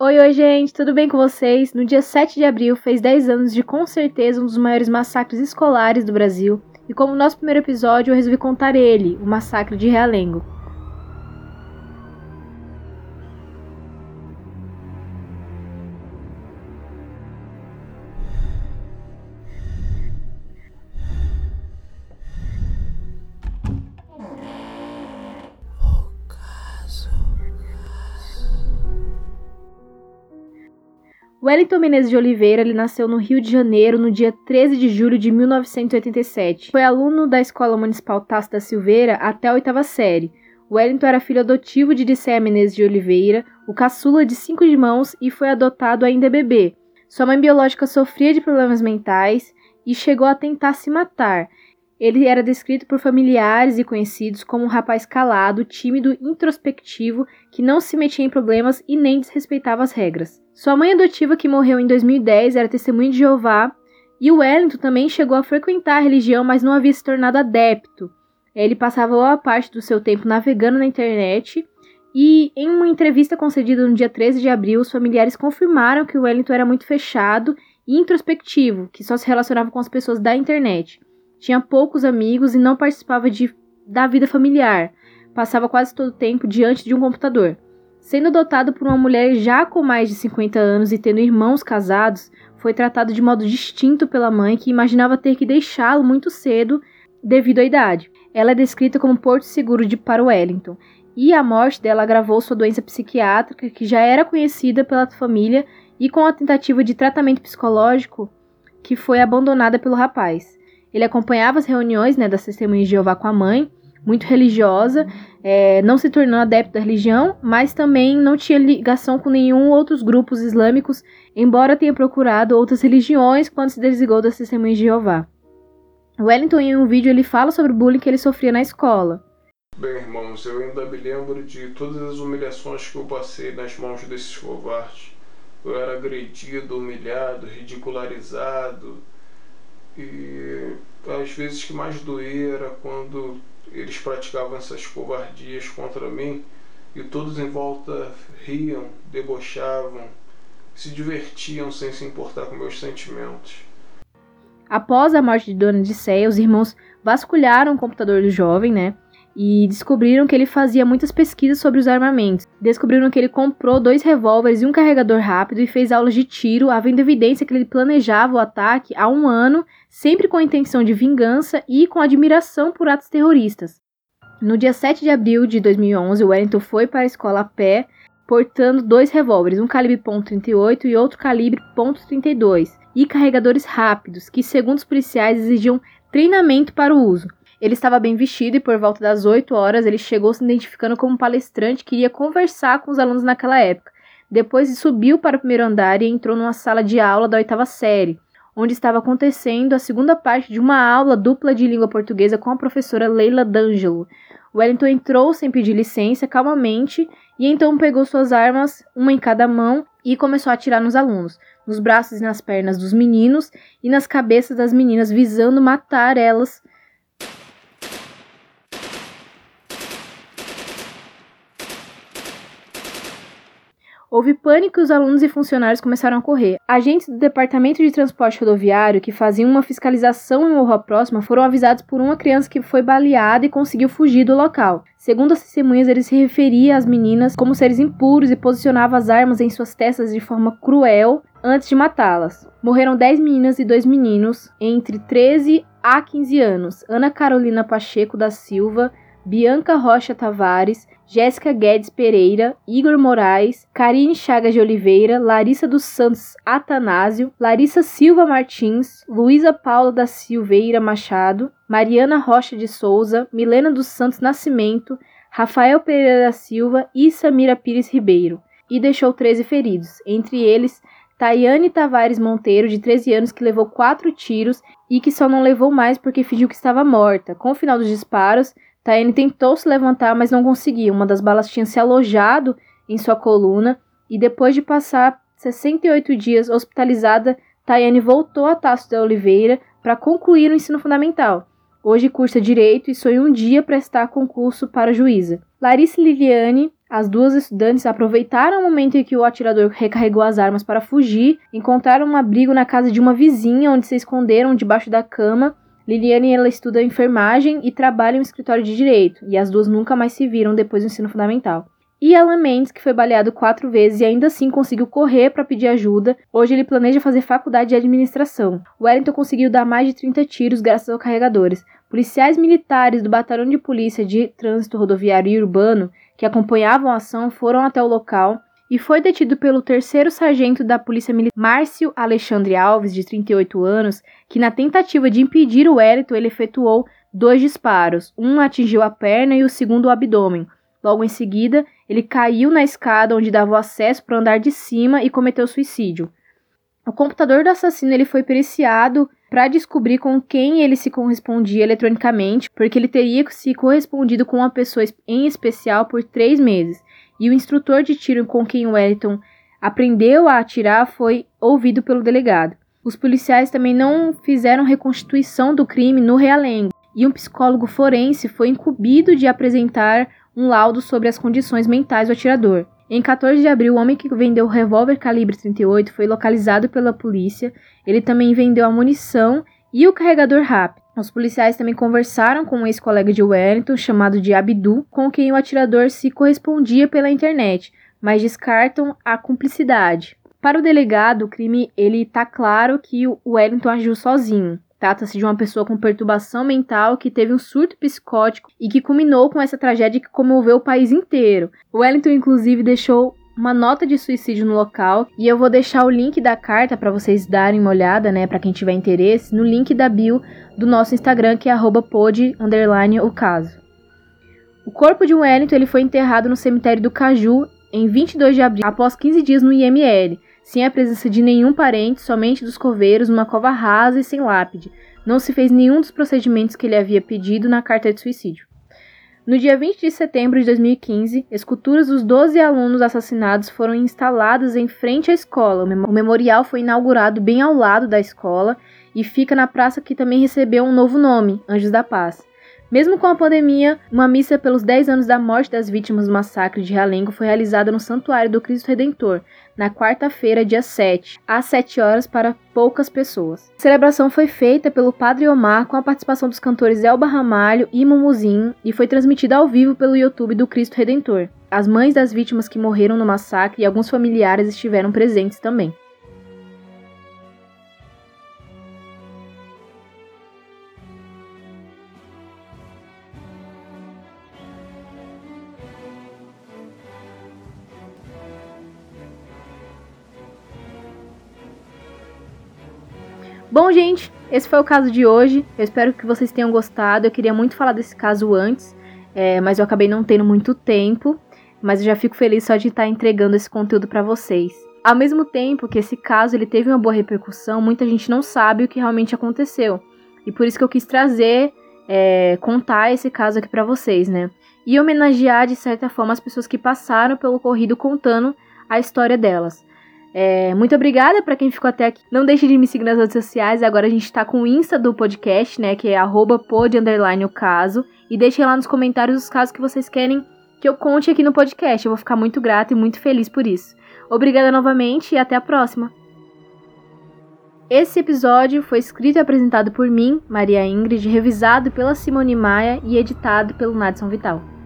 Oi, oi, gente, tudo bem com vocês? No dia 7 de abril fez 10 anos de com certeza um dos maiores massacres escolares do Brasil, e como nosso primeiro episódio eu resolvi contar ele, o massacre de Realengo. Wellington Menezes de Oliveira ele nasceu no Rio de Janeiro no dia 13 de julho de 1987. Foi aluno da Escola Municipal Tasso da Silveira até a oitava série. Wellington era filho adotivo de Dicéia Menezes de Oliveira, o caçula de cinco irmãos e foi adotado ainda bebê. Sua mãe biológica sofria de problemas mentais e chegou a tentar se matar. Ele era descrito por familiares e conhecidos como um rapaz calado, tímido, introspectivo, que não se metia em problemas e nem desrespeitava as regras. Sua mãe adotiva, que morreu em 2010, era testemunha de Jeová, e o Wellington também chegou a frequentar a religião, mas não havia se tornado adepto. Ele passava boa parte do seu tempo navegando na internet, e em uma entrevista concedida no dia 13 de abril, os familiares confirmaram que o Wellington era muito fechado e introspectivo, que só se relacionava com as pessoas da internet tinha poucos amigos e não participava de, da vida familiar. Passava quase todo o tempo diante de um computador. Sendo adotado por uma mulher já com mais de 50 anos e tendo irmãos casados, foi tratado de modo distinto pela mãe, que imaginava ter que deixá-lo muito cedo devido à idade. Ela é descrita como porto seguro de para Wellington, e a morte dela agravou sua doença psiquiátrica, que já era conhecida pela família, e com a tentativa de tratamento psicológico, que foi abandonada pelo rapaz. Ele acompanhava as reuniões né, das testemunhas de Jeová com a mãe, muito religiosa, é, não se tornou adepto da religião, mas também não tinha ligação com nenhum outros grupos islâmicos, embora tenha procurado outras religiões quando se desligou das testemunhas de Jeová. Wellington, em um vídeo, ele fala sobre o bullying que ele sofria na escola. Bem, irmãos, eu ainda me lembro de todas as humilhações que eu passei nas mãos desses covardes. Eu era agredido, humilhado, ridicularizado, e às vezes que mais doía era quando eles praticavam essas covardias contra mim e todos em volta riam, debochavam, se divertiam sem se importar com meus sentimentos. Após a morte de Dona Odisseia, os irmãos vasculharam o computador do jovem, né? E descobriram que ele fazia muitas pesquisas sobre os armamentos. Descobriram que ele comprou dois revólveres e um carregador rápido e fez aulas de tiro, havendo evidência que ele planejava o ataque há um ano, sempre com a intenção de vingança e com admiração por atos terroristas. No dia 7 de abril de 2011, Wellington foi para a escola a pé, portando dois revólveres, um calibre .38 e outro calibre .32, e carregadores rápidos, que, segundo os policiais, exigiam treinamento para o uso. Ele estava bem vestido e por volta das 8 horas ele chegou se identificando como palestrante que iria conversar com os alunos naquela época. Depois subiu para o primeiro andar e entrou numa sala de aula da oitava série, onde estava acontecendo a segunda parte de uma aula dupla de língua portuguesa com a professora Leila D'Angelo. Wellington entrou sem pedir licença, calmamente, e então pegou suas armas, uma em cada mão, e começou a atirar nos alunos, nos braços e nas pernas dos meninos e nas cabeças das meninas, visando matar elas Houve pânico e os alunos e funcionários começaram a correr. Agentes do Departamento de Transporte Rodoviário, que faziam uma fiscalização em Morro Próxima, foram avisados por uma criança que foi baleada e conseguiu fugir do local. Segundo as testemunhas, ele se referia às meninas como seres impuros e posicionava as armas em suas testas de forma cruel antes de matá-las. Morreram 10 meninas e 2 meninos entre 13 a 15 anos. Ana Carolina Pacheco da Silva, Bianca Rocha Tavares, Jéssica Guedes Pereira, Igor Moraes, Karine Chagas de Oliveira, Larissa dos Santos Atanásio, Larissa Silva Martins, Luísa Paula da Silveira Machado, Mariana Rocha de Souza, Milena dos Santos Nascimento, Rafael Pereira da Silva e Samira Pires Ribeiro, e deixou 13 feridos, entre eles Tayane Tavares Monteiro, de 13 anos, que levou quatro tiros e que só não levou mais porque fingiu que estava morta. Com o final dos disparos, Tayane tentou se levantar, mas não conseguiu. Uma das balas tinha se alojado em sua coluna e depois de passar 68 dias hospitalizada, Tayane voltou a Tasso da Oliveira para concluir o ensino fundamental. Hoje cursa Direito e sonha um dia prestar concurso para juíza. Larissa Liliane, As duas estudantes aproveitaram o momento em que o atirador recarregou as armas para fugir, encontraram um abrigo na casa de uma vizinha onde se esconderam debaixo da cama. Liliane ela estuda enfermagem e trabalha em um escritório de direito, e as duas nunca mais se viram depois do ensino fundamental. E Alan Mendes, que foi baleado quatro vezes e ainda assim conseguiu correr para pedir ajuda, hoje ele planeja fazer faculdade de administração. Wellington conseguiu dar mais de 30 tiros graças aos carregadores. Policiais militares do Batalhão de Polícia de Trânsito Rodoviário e Urbano, que acompanhavam a ação, foram até o local e foi detido pelo terceiro sargento da Polícia Militar, Márcio Alexandre Alves, de 38 anos, que na tentativa de impedir o Wellington, ele efetuou dois disparos. Um atingiu a perna e o segundo o abdômen. Logo em seguida, ele caiu na escada onde dava o acesso para o andar de cima e cometeu suicídio. O computador do assassino ele foi periciado para descobrir com quem ele se correspondia eletronicamente, porque ele teria se correspondido com uma pessoa em especial por três meses. E o instrutor de tiro com quem Wellington aprendeu a atirar foi ouvido pelo delegado. Os policiais também não fizeram reconstituição do crime no realengo, e um psicólogo forense foi incumbido de apresentar um laudo sobre as condições mentais do atirador. Em 14 de abril, o homem que vendeu o revólver calibre 38 foi localizado pela polícia. Ele também vendeu a munição e o carregador rápido. Os policiais também conversaram com um ex-colega de Wellington, chamado de Abdu, com quem o atirador se correspondia pela internet, mas descartam a cumplicidade. Para o delegado, o crime ele tá claro que o Wellington agiu sozinho. Trata-se de uma pessoa com perturbação mental que teve um surto psicótico e que culminou com essa tragédia que comoveu o país inteiro. Wellington, inclusive, deixou uma nota de suicídio no local e eu vou deixar o link da carta para vocês darem uma olhada, né, para quem tiver interesse, no link da bio do nosso Instagram que é @pod o. O corpo de Wellington ele foi enterrado no cemitério do Caju em 22 de abril, após 15 dias no IML sem a presença de nenhum parente, somente dos coveiros, numa cova rasa e sem lápide. Não se fez nenhum dos procedimentos que ele havia pedido na carta de suicídio. No dia 20 de setembro de 2015, esculturas dos 12 alunos assassinados foram instaladas em frente à escola. O memorial foi inaugurado bem ao lado da escola e fica na praça que também recebeu um novo nome, Anjos da Paz. Mesmo com a pandemia, uma missa pelos 10 anos da morte das vítimas do massacre de Realengo foi realizada no Santuário do Cristo Redentor, na quarta-feira, dia 7, às 7 horas para poucas pessoas. A celebração foi feita pelo Padre Omar com a participação dos cantores Elba Ramalho e Mumuzinho e foi transmitida ao vivo pelo YouTube do Cristo Redentor. As mães das vítimas que morreram no massacre e alguns familiares estiveram presentes também. Bom, gente, esse foi o caso de hoje. Eu espero que vocês tenham gostado. Eu queria muito falar desse caso antes, é, mas eu acabei não tendo muito tempo. Mas eu já fico feliz só de estar entregando esse conteúdo para vocês. Ao mesmo tempo que esse caso ele teve uma boa repercussão, muita gente não sabe o que realmente aconteceu. E por isso que eu quis trazer, é, contar esse caso aqui para vocês, né? E homenagear de certa forma as pessoas que passaram pelo ocorrido contando a história delas. É, muito obrigada para quem ficou até aqui. Não deixe de me seguir nas redes sociais. Agora a gente tá com o Insta do podcast, né? Que é o caso. E deixem lá nos comentários os casos que vocês querem que eu conte aqui no podcast. Eu vou ficar muito grata e muito feliz por isso. Obrigada novamente e até a próxima. Esse episódio foi escrito e apresentado por mim, Maria Ingrid, revisado pela Simone Maia e editado pelo Nadson Vital.